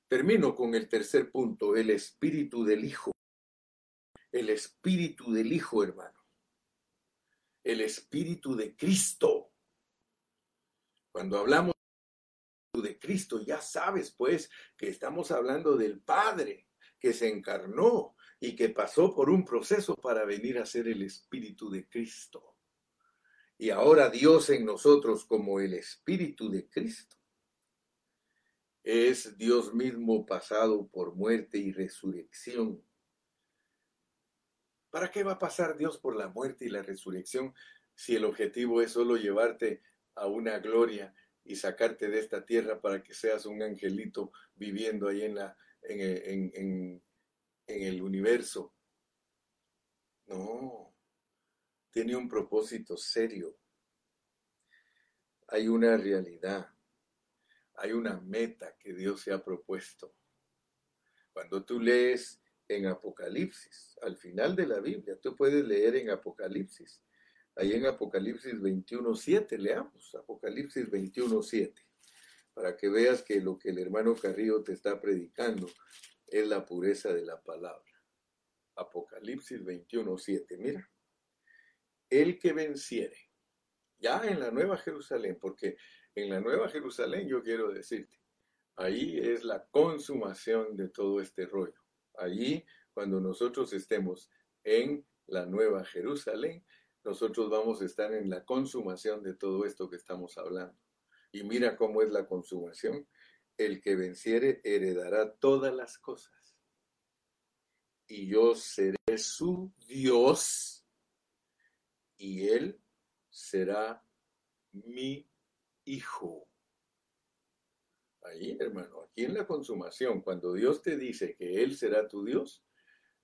Termino con el tercer punto, el espíritu del Hijo. El espíritu del Hijo, hermano el Espíritu de Cristo. Cuando hablamos de Cristo, ya sabes pues que estamos hablando del Padre que se encarnó y que pasó por un proceso para venir a ser el Espíritu de Cristo. Y ahora Dios en nosotros como el Espíritu de Cristo es Dios mismo pasado por muerte y resurrección ¿Para qué va a pasar Dios por la muerte y la resurrección si el objetivo es solo llevarte a una gloria y sacarte de esta tierra para que seas un angelito viviendo ahí en, la, en, el universo? No, tiene un propósito serio. Hay una realidad. hay una meta que Dios se ha propuesto. Cuando tú lees en Apocalipsis, al final de la Biblia, tú puedes leer en Apocalipsis. Ahí en Apocalipsis 21.7, leamos Apocalipsis 21.7, para que veas que lo que el hermano Carrillo te está predicando es la pureza de la palabra. Apocalipsis 21.7, mira. El que venciere, ya en la Nueva Jerusalén, porque en la Nueva Jerusalén yo quiero decirte, ahí es la consumación de todo este rollo. Allí, cuando nosotros estemos en la Nueva Jerusalén, nosotros vamos a estar en la consumación de todo esto que estamos hablando. Y mira cómo es la consumación. El que venciere heredará todas las cosas. Y yo seré su Dios y él será mi hijo. Ahí, hermano, aquí en la consumación, cuando Dios te dice que Él será tu Dios,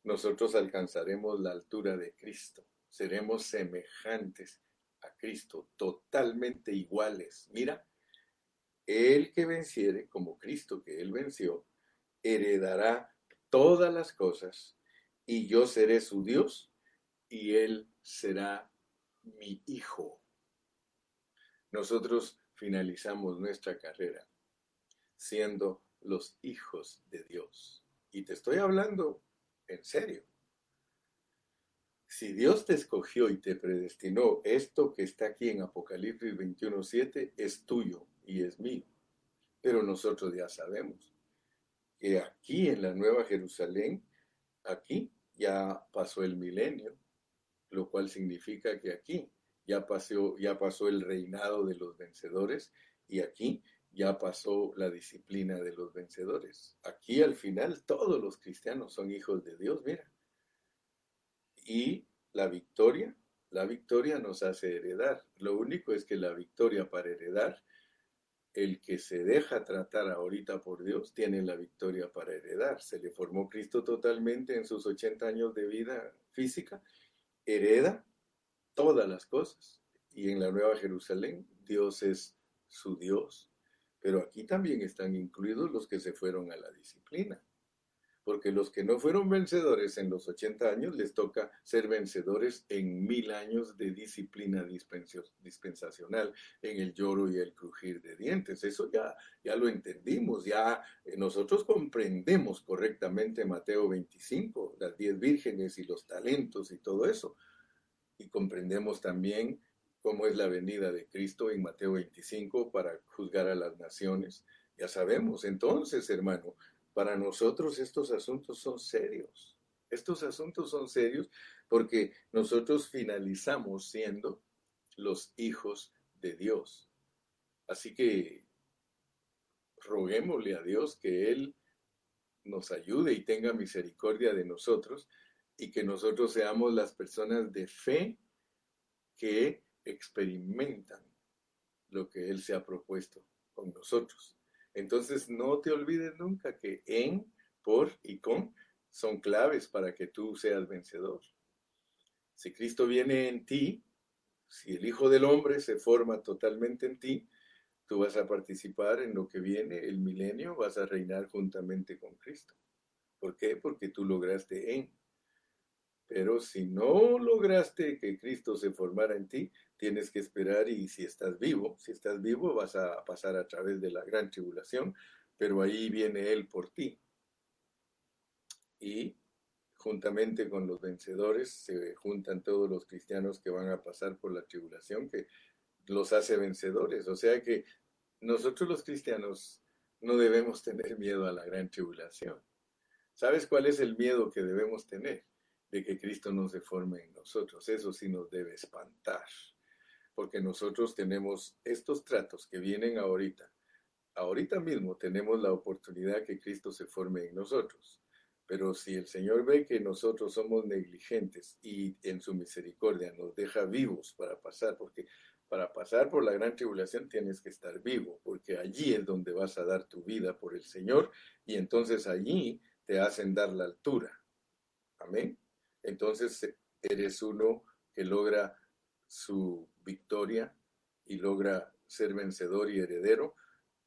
nosotros alcanzaremos la altura de Cristo. Seremos semejantes a Cristo, totalmente iguales. Mira, el que venciere, como Cristo que Él venció, heredará todas las cosas, y yo seré su Dios, y Él será mi hijo. Nosotros finalizamos nuestra carrera siendo los hijos de Dios. Y te estoy hablando en serio. Si Dios te escogió y te predestinó, esto que está aquí en Apocalipsis 21.7 es tuyo y es mío. Pero nosotros ya sabemos que aquí en la Nueva Jerusalén, aquí ya pasó el milenio, lo cual significa que aquí ya pasó, ya pasó el reinado de los vencedores y aquí ya pasó la disciplina de los vencedores. Aquí al final todos los cristianos son hijos de Dios, mira. Y la victoria, la victoria nos hace heredar. Lo único es que la victoria para heredar, el que se deja tratar ahorita por Dios tiene la victoria para heredar. Se le formó Cristo totalmente en sus 80 años de vida física, hereda todas las cosas. Y en la Nueva Jerusalén, Dios es su Dios pero aquí también están incluidos los que se fueron a la disciplina. Porque los que no fueron vencedores en los 80 años les toca ser vencedores en mil años de disciplina dispensacional, en el lloro y el crujir de dientes. Eso ya, ya lo entendimos, ya eh, nosotros comprendemos correctamente Mateo 25, las diez vírgenes y los talentos y todo eso. Y comprendemos también cómo es la venida de Cristo en Mateo 25 para juzgar a las naciones. Ya sabemos, entonces, hermano, para nosotros estos asuntos son serios. Estos asuntos son serios porque nosotros finalizamos siendo los hijos de Dios. Así que roguémosle a Dios que Él nos ayude y tenga misericordia de nosotros y que nosotros seamos las personas de fe que experimentan lo que Él se ha propuesto con nosotros. Entonces, no te olvides nunca que en, por y con son claves para que tú seas vencedor. Si Cristo viene en ti, si el Hijo del Hombre se forma totalmente en ti, tú vas a participar en lo que viene, el milenio, vas a reinar juntamente con Cristo. ¿Por qué? Porque tú lograste en. Pero si no lograste que Cristo se formara en ti, tienes que esperar y si estás vivo, si estás vivo vas a pasar a través de la gran tribulación, pero ahí viene Él por ti. Y juntamente con los vencedores se juntan todos los cristianos que van a pasar por la tribulación, que los hace vencedores. O sea que nosotros los cristianos no debemos tener miedo a la gran tribulación. ¿Sabes cuál es el miedo que debemos tener? De que Cristo no se forme en nosotros. Eso sí nos debe espantar porque nosotros tenemos estos tratos que vienen ahorita. Ahorita mismo tenemos la oportunidad que Cristo se forme en nosotros. Pero si el Señor ve que nosotros somos negligentes y en su misericordia nos deja vivos para pasar, porque para pasar por la gran tribulación tienes que estar vivo, porque allí es donde vas a dar tu vida por el Señor y entonces allí te hacen dar la altura. Amén. Entonces eres uno que logra su victoria y logra ser vencedor y heredero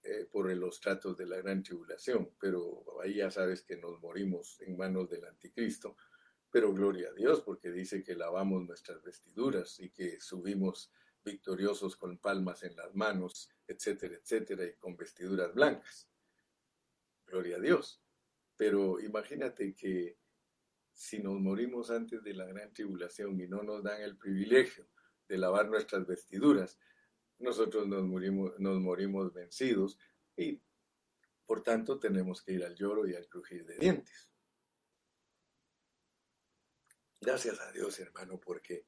eh, por los tratos de la gran tribulación, pero ahí ya sabes que nos morimos en manos del anticristo, pero gloria a Dios porque dice que lavamos nuestras vestiduras y que subimos victoriosos con palmas en las manos, etcétera, etcétera, y con vestiduras blancas. Gloria a Dios. Pero imagínate que si nos morimos antes de la gran tribulación y no nos dan el privilegio de lavar nuestras vestiduras, nosotros nos morimos, nos morimos vencidos y por tanto tenemos que ir al lloro y al crujir de dientes. Gracias a Dios, hermano, porque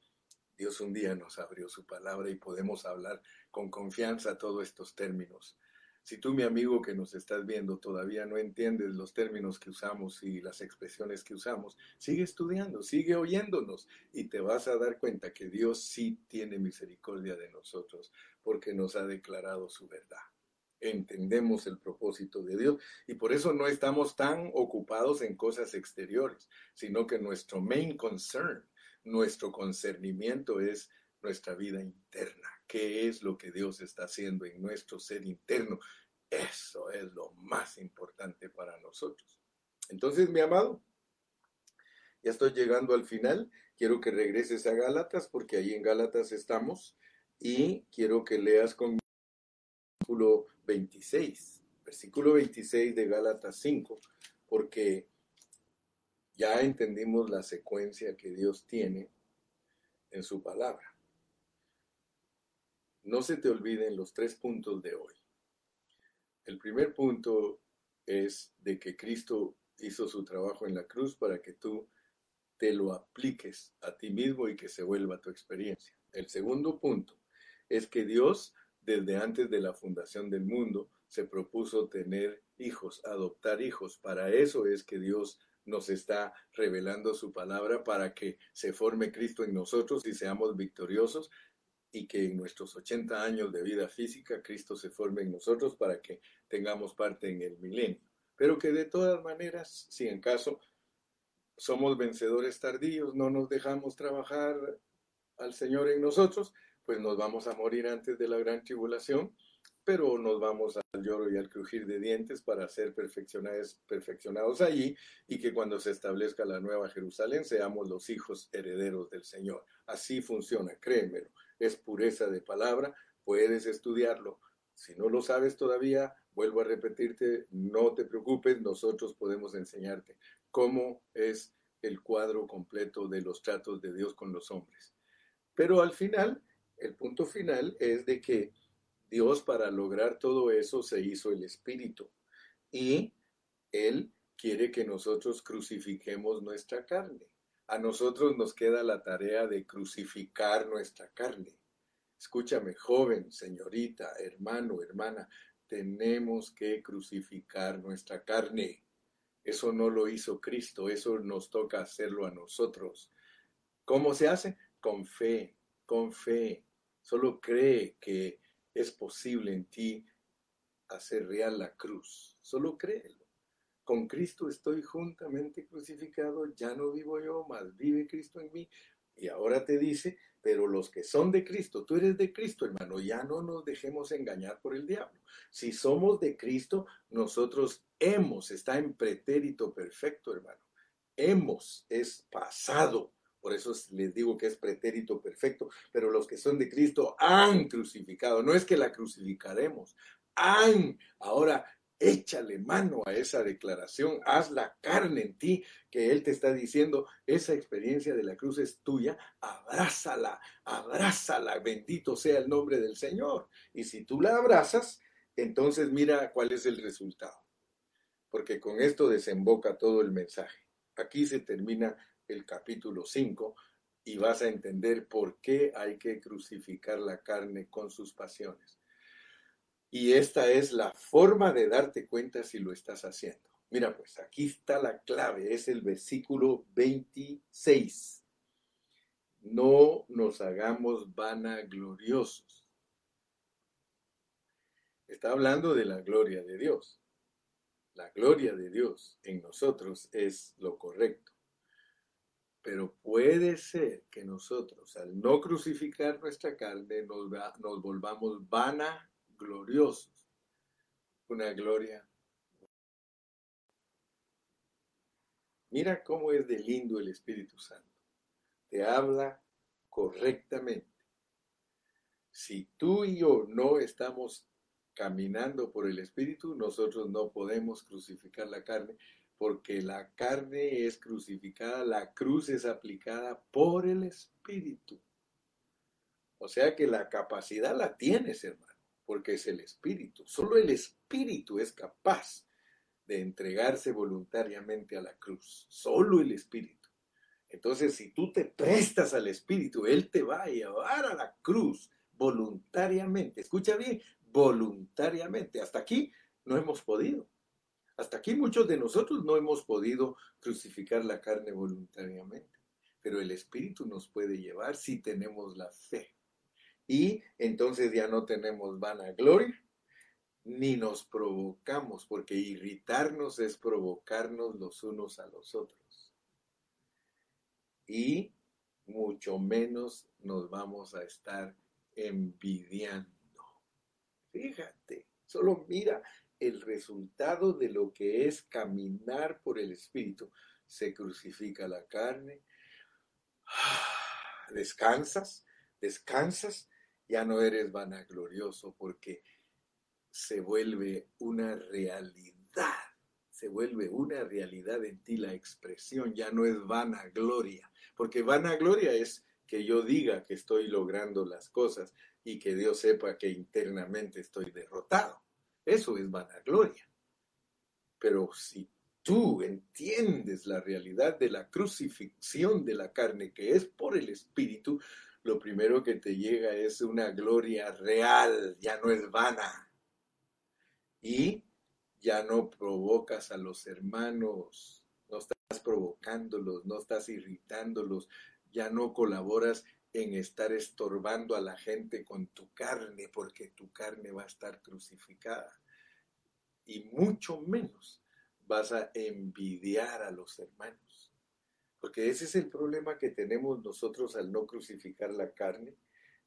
Dios un día nos abrió su palabra y podemos hablar con confianza todos estos términos. Si tú, mi amigo que nos estás viendo, todavía no entiendes los términos que usamos y las expresiones que usamos, sigue estudiando, sigue oyéndonos y te vas a dar cuenta que Dios sí tiene misericordia de nosotros porque nos ha declarado su verdad. Entendemos el propósito de Dios y por eso no estamos tan ocupados en cosas exteriores, sino que nuestro main concern, nuestro concernimiento es nuestra vida interna qué es lo que Dios está haciendo en nuestro ser interno. Eso es lo más importante para nosotros. Entonces, mi amado, ya estoy llegando al final. Quiero que regreses a Gálatas porque ahí en Gálatas estamos y quiero que leas el versículo 26, versículo 26 de Gálatas 5, porque ya entendimos la secuencia que Dios tiene en su palabra. No se te olviden los tres puntos de hoy. El primer punto es de que Cristo hizo su trabajo en la cruz para que tú te lo apliques a ti mismo y que se vuelva tu experiencia. El segundo punto es que Dios, desde antes de la fundación del mundo, se propuso tener hijos, adoptar hijos. Para eso es que Dios nos está revelando su palabra para que se forme Cristo en nosotros y seamos victoriosos y que en nuestros 80 años de vida física Cristo se forme en nosotros para que tengamos parte en el milenio. Pero que de todas maneras, si en caso somos vencedores tardíos, no nos dejamos trabajar al Señor en nosotros, pues nos vamos a morir antes de la gran tribulación, pero nos vamos al lloro y al crujir de dientes para ser perfeccionados, perfeccionados allí y que cuando se establezca la nueva Jerusalén seamos los hijos herederos del Señor. Así funciona, créemelo es pureza de palabra, puedes estudiarlo. Si no lo sabes todavía, vuelvo a repetirte, no te preocupes, nosotros podemos enseñarte cómo es el cuadro completo de los tratos de Dios con los hombres. Pero al final, el punto final es de que Dios para lograr todo eso se hizo el Espíritu y Él quiere que nosotros crucifiquemos nuestra carne a nosotros nos queda la tarea de crucificar nuestra carne. Escúchame, joven, señorita, hermano, hermana, tenemos que crucificar nuestra carne. Eso no lo hizo Cristo, eso nos toca hacerlo a nosotros. ¿Cómo se hace? Con fe, con fe. Solo cree que es posible en ti hacer real la cruz. Solo créelo con Cristo estoy juntamente crucificado, ya no vivo yo, mas vive Cristo en mí. Y ahora te dice, pero los que son de Cristo, tú eres de Cristo, hermano, ya no nos dejemos engañar por el diablo. Si somos de Cristo, nosotros hemos, está en pretérito perfecto, hermano. Hemos es pasado. Por eso les digo que es pretérito perfecto, pero los que son de Cristo han crucificado. No es que la crucificaremos, han. Ahora, échale mano a esa declaración, haz la carne en ti, que Él te está diciendo, esa experiencia de la cruz es tuya, abrázala, abrázala, bendito sea el nombre del Señor. Y si tú la abrazas, entonces mira cuál es el resultado, porque con esto desemboca todo el mensaje. Aquí se termina el capítulo 5 y vas a entender por qué hay que crucificar la carne con sus pasiones. Y esta es la forma de darte cuenta si lo estás haciendo. Mira, pues aquí está la clave, es el versículo 26. No nos hagamos vanagloriosos. Está hablando de la gloria de Dios. La gloria de Dios en nosotros es lo correcto. Pero puede ser que nosotros, al no crucificar nuestra carne, nos, nos volvamos vana gloriosos. una gloria. Mira cómo es de lindo el Espíritu Santo. Te habla correctamente. Si tú y yo no estamos caminando por el Espíritu, nosotros no podemos crucificar la carne, porque la carne es crucificada, la cruz es aplicada por el Espíritu. O sea que la capacidad la tienes, hermano, porque es el Espíritu. Solo el Espíritu es capaz de entregarse voluntariamente a la cruz. Solo el Espíritu. Entonces, si tú te prestas al Espíritu, Él te va a llevar a la cruz voluntariamente. Escucha bien, voluntariamente. Hasta aquí no hemos podido. Hasta aquí muchos de nosotros no hemos podido crucificar la carne voluntariamente, pero el Espíritu nos puede llevar si tenemos la fe. Y entonces ya no tenemos vanagloria, ni nos provocamos, porque irritarnos es provocarnos los unos a los otros. Y mucho menos nos vamos a estar envidiando. Fíjate, solo mira el resultado de lo que es caminar por el Espíritu. Se crucifica la carne, descansas, descansas, ya no eres vanaglorioso porque se vuelve una realidad, se vuelve una realidad en ti la expresión, ya no es vanagloria, porque vanagloria es que yo diga que estoy logrando las cosas y que Dios sepa que internamente estoy derrotado. Eso es vanagloria. Pero si tú entiendes la realidad de la crucifixión de la carne, que es por el Espíritu, lo primero que te llega es una gloria real, ya no es vana. Y ya no provocas a los hermanos, no estás provocándolos, no estás irritándolos, ya no colaboras en estar estorbando a la gente con tu carne, porque tu carne va a estar crucificada. Y mucho menos vas a envidiar a los hermanos. Porque ese es el problema que tenemos nosotros al no crucificar la carne.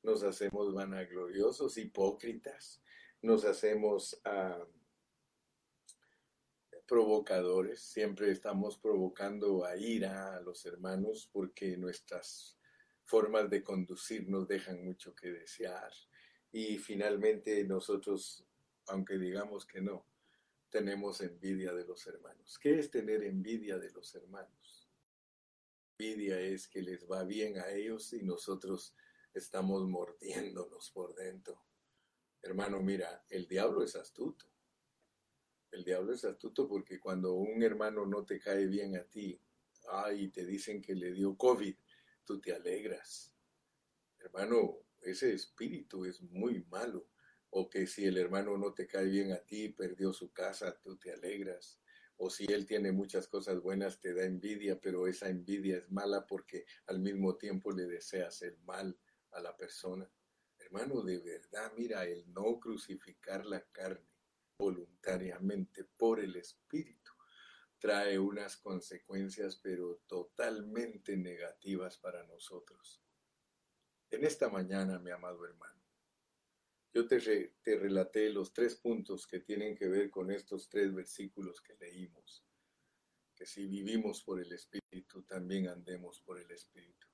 Nos hacemos vanagloriosos, hipócritas, nos hacemos ah, provocadores, siempre estamos provocando a ira a los hermanos porque nuestras formas de conducir nos dejan mucho que desear. Y finalmente nosotros, aunque digamos que no, tenemos envidia de los hermanos. ¿Qué es tener envidia de los hermanos? Envidia es que les va bien a ellos y nosotros estamos mordiéndonos por dentro. Hermano, mira, el diablo es astuto. El diablo es astuto porque cuando un hermano no te cae bien a ti, ay, te dicen que le dio COVID, tú te alegras. Hermano, ese espíritu es muy malo. O que si el hermano no te cae bien a ti, perdió su casa, tú te alegras. O si él tiene muchas cosas buenas, te da envidia, pero esa envidia es mala porque al mismo tiempo le deseas el mal a la persona. Hermano, de verdad, mira, el no crucificar la carne voluntariamente por el Espíritu trae unas consecuencias pero totalmente negativas para nosotros. En esta mañana, mi amado hermano, yo te, te relaté los tres puntos que tienen que ver con estos tres versículos que leímos, que si vivimos por el Espíritu, también andemos por el Espíritu,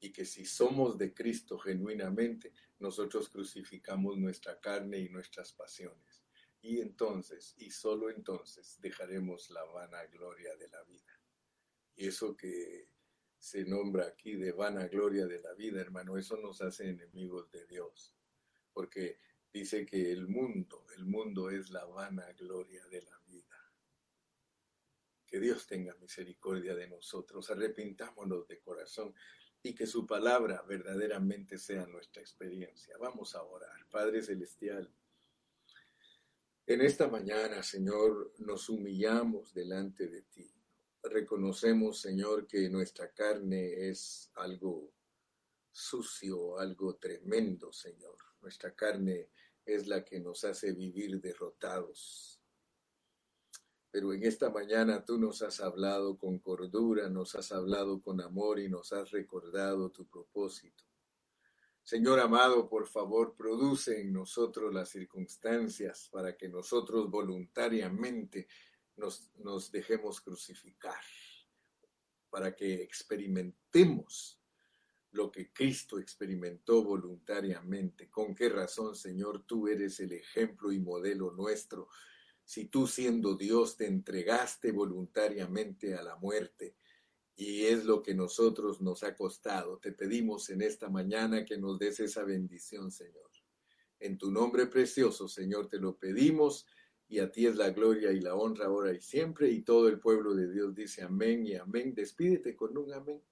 y que si somos de Cristo genuinamente, nosotros crucificamos nuestra carne y nuestras pasiones y entonces, y solo entonces, dejaremos la vana gloria de la vida. Y eso que se nombra aquí de vana gloria de la vida, hermano, eso nos hace enemigos de Dios. Porque dice que el mundo, el mundo es la vana gloria de la vida. Que Dios tenga misericordia de nosotros, arrepintámonos de corazón y que su palabra verdaderamente sea nuestra experiencia. Vamos a orar. Padre Celestial, en esta mañana, Señor, nos humillamos delante de ti. Reconocemos, Señor, que nuestra carne es algo sucio, algo tremendo, Señor. Nuestra carne es la que nos hace vivir derrotados. Pero en esta mañana tú nos has hablado con cordura, nos has hablado con amor y nos has recordado tu propósito. Señor amado, por favor, produce en nosotros las circunstancias para que nosotros voluntariamente nos, nos dejemos crucificar, para que experimentemos lo que Cristo experimentó voluntariamente. ¿Con qué razón, Señor, tú eres el ejemplo y modelo nuestro? Si tú siendo Dios te entregaste voluntariamente a la muerte, y es lo que nosotros nos ha costado. Te pedimos en esta mañana que nos des esa bendición, Señor. En tu nombre precioso, Señor, te lo pedimos y a ti es la gloria y la honra ahora y siempre. Y todo el pueblo de Dios dice amén y amén. Despídete con un amén.